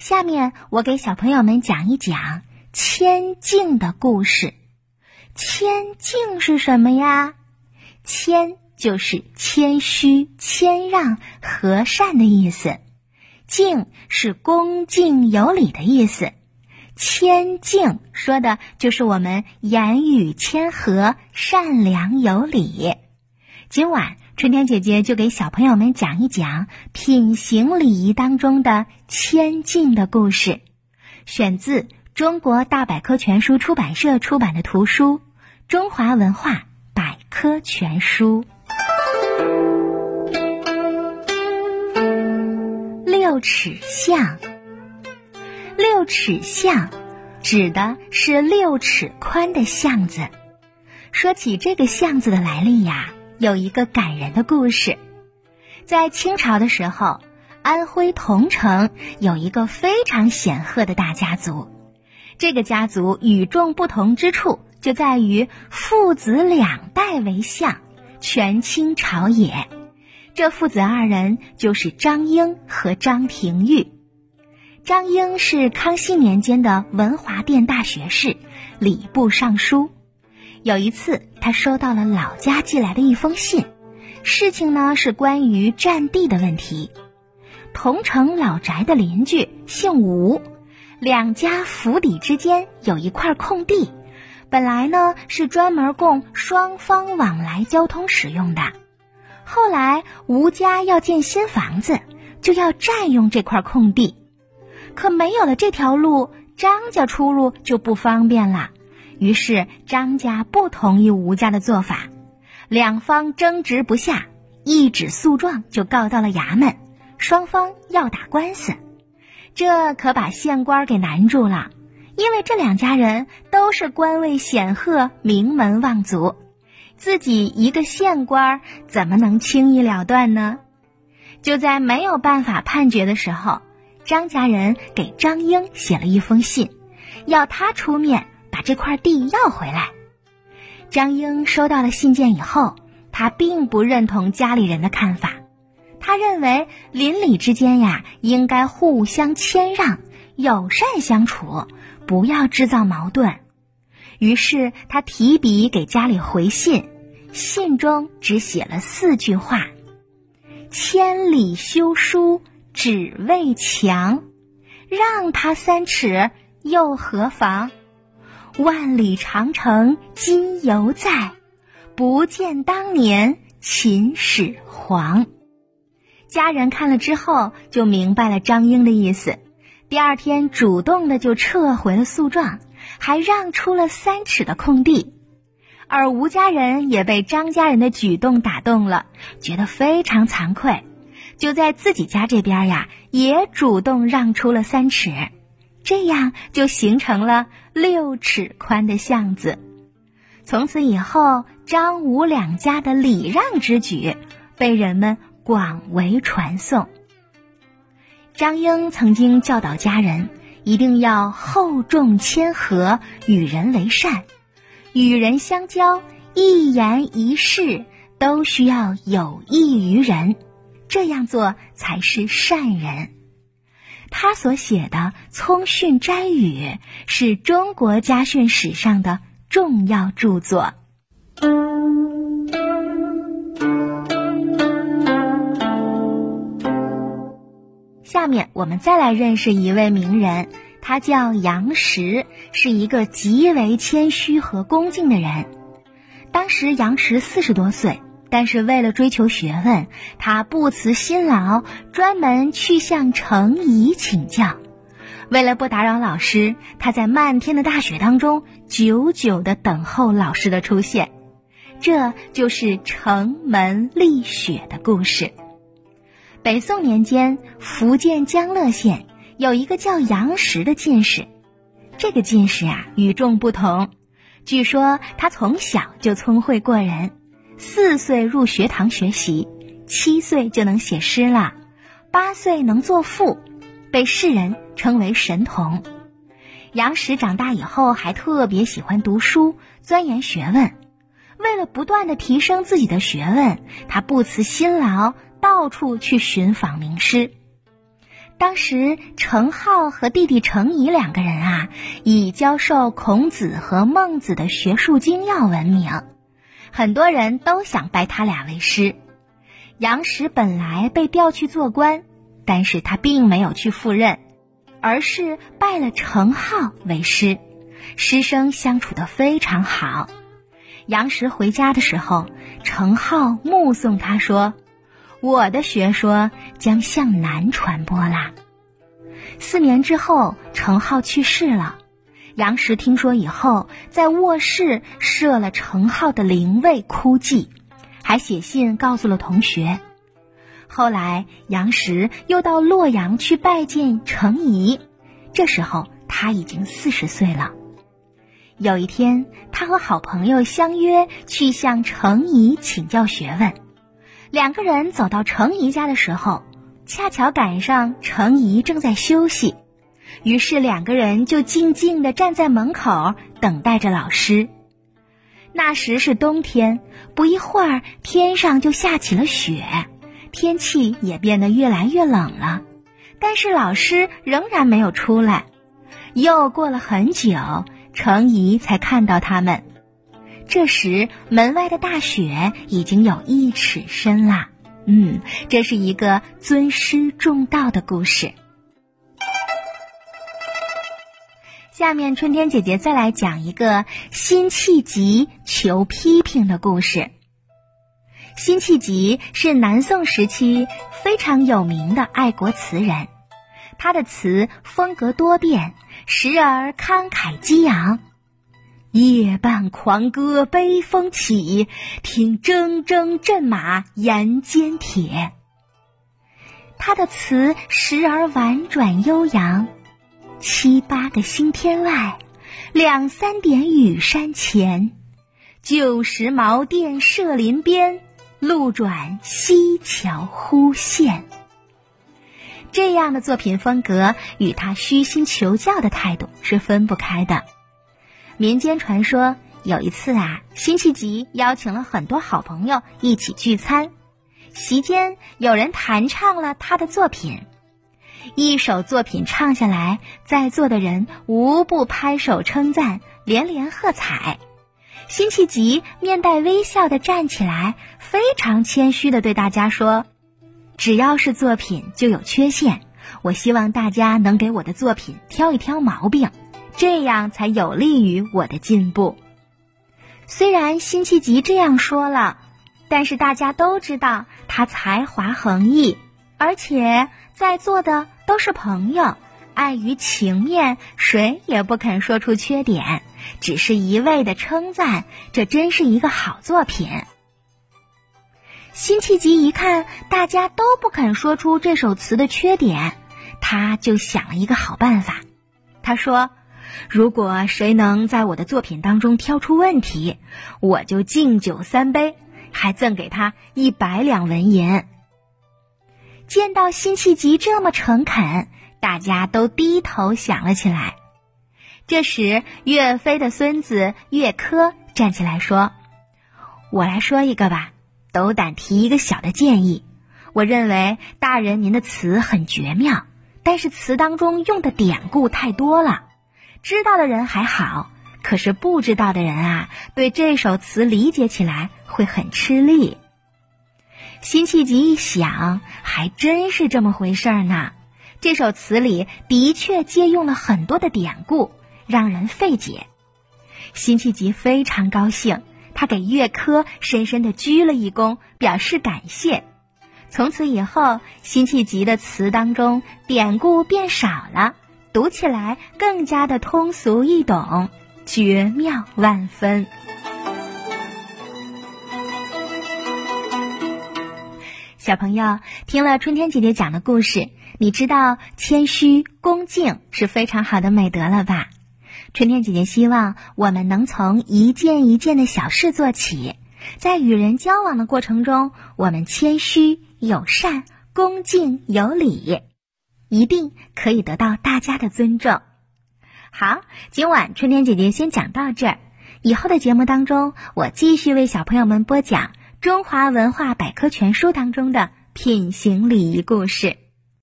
下面我给小朋友们讲一讲谦敬的故事。谦敬是什么呀？谦就是谦虚、谦让、和善的意思，敬是恭敬有礼的意思。谦敬说的就是我们言语谦和、善良有礼。今晚。春天姐姐就给小朋友们讲一讲品行礼仪当中的谦敬的故事，选自中国大百科全书出版社出版的图书《中华文化百科全书》。六尺巷，六尺巷指的是六尺宽的巷子。说起这个巷子的来历呀。有一个感人的故事，在清朝的时候，安徽桐城有一个非常显赫的大家族。这个家族与众不同之处就在于父子两代为相，权倾朝野。这父子二人就是张英和张廷玉。张英是康熙年间的文华殿大学士、礼部尚书。有一次，他收到了老家寄来的一封信，事情呢是关于占地的问题。同城老宅的邻居姓吴，两家府邸之间有一块空地，本来呢是专门供双方往来交通使用的。后来吴家要建新房子，就要占用这块空地，可没有了这条路，张家出入就不方便了。于是张家不同意吴家的做法，两方争执不下，一纸诉状就告到了衙门，双方要打官司，这可把县官给难住了，因为这两家人都是官位显赫、名门望族，自己一个县官怎么能轻易了断呢？就在没有办法判决的时候，张家人给张英写了一封信，要他出面。把这块地要回来。张英收到了信件以后，他并不认同家里人的看法。他认为邻里之间呀，应该互相谦让、友善相处，不要制造矛盾。于是他提笔给家里回信，信中只写了四句话：“千里修书只为墙，让他三尺又何妨？”万里长城今犹在，不见当年秦始皇。家人看了之后就明白了张英的意思，第二天主动的就撤回了诉状，还让出了三尺的空地。而吴家人也被张家人的举动打动了，觉得非常惭愧，就在自己家这边呀，也主动让出了三尺。这样就形成了六尺宽的巷子。从此以后，张吴两家的礼让之举被人们广为传颂。张英曾经教导家人，一定要厚重谦和，与人为善，与人相交，一言一事都需要有益于人，这样做才是善人。他所写的《聪训斋语》是中国家训史上的重要著作。下面我们再来认识一位名人，他叫杨时，是一个极为谦虚和恭敬的人。当时杨时四十多岁。但是为了追求学问，他不辞辛劳，专门去向程颐请教。为了不打扰老师，他在漫天的大雪当中久久的等候老师的出现。这就是城门立雪的故事。北宋年间，福建江乐县有一个叫杨时的进士。这个进士啊，与众不同。据说他从小就聪慧过人。四岁入学堂学习，七岁就能写诗了，八岁能作赋，被世人称为神童。杨时长大以后还特别喜欢读书，钻研学问。为了不断的提升自己的学问，他不辞辛劳，到处去寻访名师。当时程颢和弟弟程颐两个人啊，以教授孔子和孟子的学术精要闻名，很多人都想拜他俩为师。杨时本来被调去做官，但是他并没有去赴任，而是拜了程颢为师，师生相处的非常好。杨时回家的时候，程颢目送他说。我的学说将向南传播啦。四年之后，程颢去世了。杨时听说以后，在卧室设了程颢的灵位，哭祭，还写信告诉了同学。后来，杨时又到洛阳去拜见程颐，这时候他已经四十岁了。有一天，他和好朋友相约去向程颐请教学问。两个人走到程颐家的时候，恰巧赶上程颐正在休息，于是两个人就静静地站在门口等待着老师。那时是冬天，不一会儿天上就下起了雪，天气也变得越来越冷了。但是老师仍然没有出来，又过了很久，程颐才看到他们。这时，门外的大雪已经有一尺深了。嗯，这是一个尊师重道的故事。下面，春天姐姐再来讲一个辛弃疾求批评的故事。辛弃疾是南宋时期非常有名的爱国词人，他的词风格多变，时而慷慨激昂。夜半狂歌悲风起，听铮铮阵马沿间铁。他的词时而婉转悠扬，七八个星天外，两三点雨山前。旧时茅店社林边，路转溪桥忽见。这样的作品风格与他虚心求教的态度是分不开的。民间传说，有一次啊，辛弃疾邀请了很多好朋友一起聚餐，席间有人弹唱了他的作品，一首作品唱下来，在座的人无不拍手称赞，连连喝彩。辛弃疾面带微笑的站起来，非常谦虚的对大家说：“只要是作品就有缺陷，我希望大家能给我的作品挑一挑毛病。”这样才有利于我的进步。虽然辛弃疾这样说了，但是大家都知道他才华横溢，而且在座的都是朋友，碍于情面，谁也不肯说出缺点，只是一味的称赞，这真是一个好作品。辛弃疾一看大家都不肯说出这首词的缺点，他就想了一个好办法，他说。如果谁能在我的作品当中挑出问题，我就敬酒三杯，还赠给他一百两纹银。见到辛弃疾这么诚恳，大家都低头想了起来。这时，岳飞的孙子岳珂站起来说：“我来说一个吧，斗胆提一个小的建议。我认为大人您的词很绝妙，但是词当中用的典故太多了。”知道的人还好，可是不知道的人啊，对这首词理解起来会很吃力。辛弃疾一想，还真是这么回事儿呢。这首词里的确借用了很多的典故，让人费解。辛弃疾非常高兴，他给岳珂深深的鞠了一躬，表示感谢。从此以后，辛弃疾的词当中典故变少了。读起来更加的通俗易懂，绝妙万分。小朋友听了春天姐姐讲的故事，你知道谦虚恭敬是非常好的美德了吧？春天姐姐希望我们能从一件一件的小事做起，在与人交往的过程中，我们谦虚、友善、恭敬、有礼。一定可以得到大家的尊重。好，今晚春天姐姐先讲到这儿。以后的节目当中，我继续为小朋友们播讲《中华文化百科全书》当中的品行礼仪故事。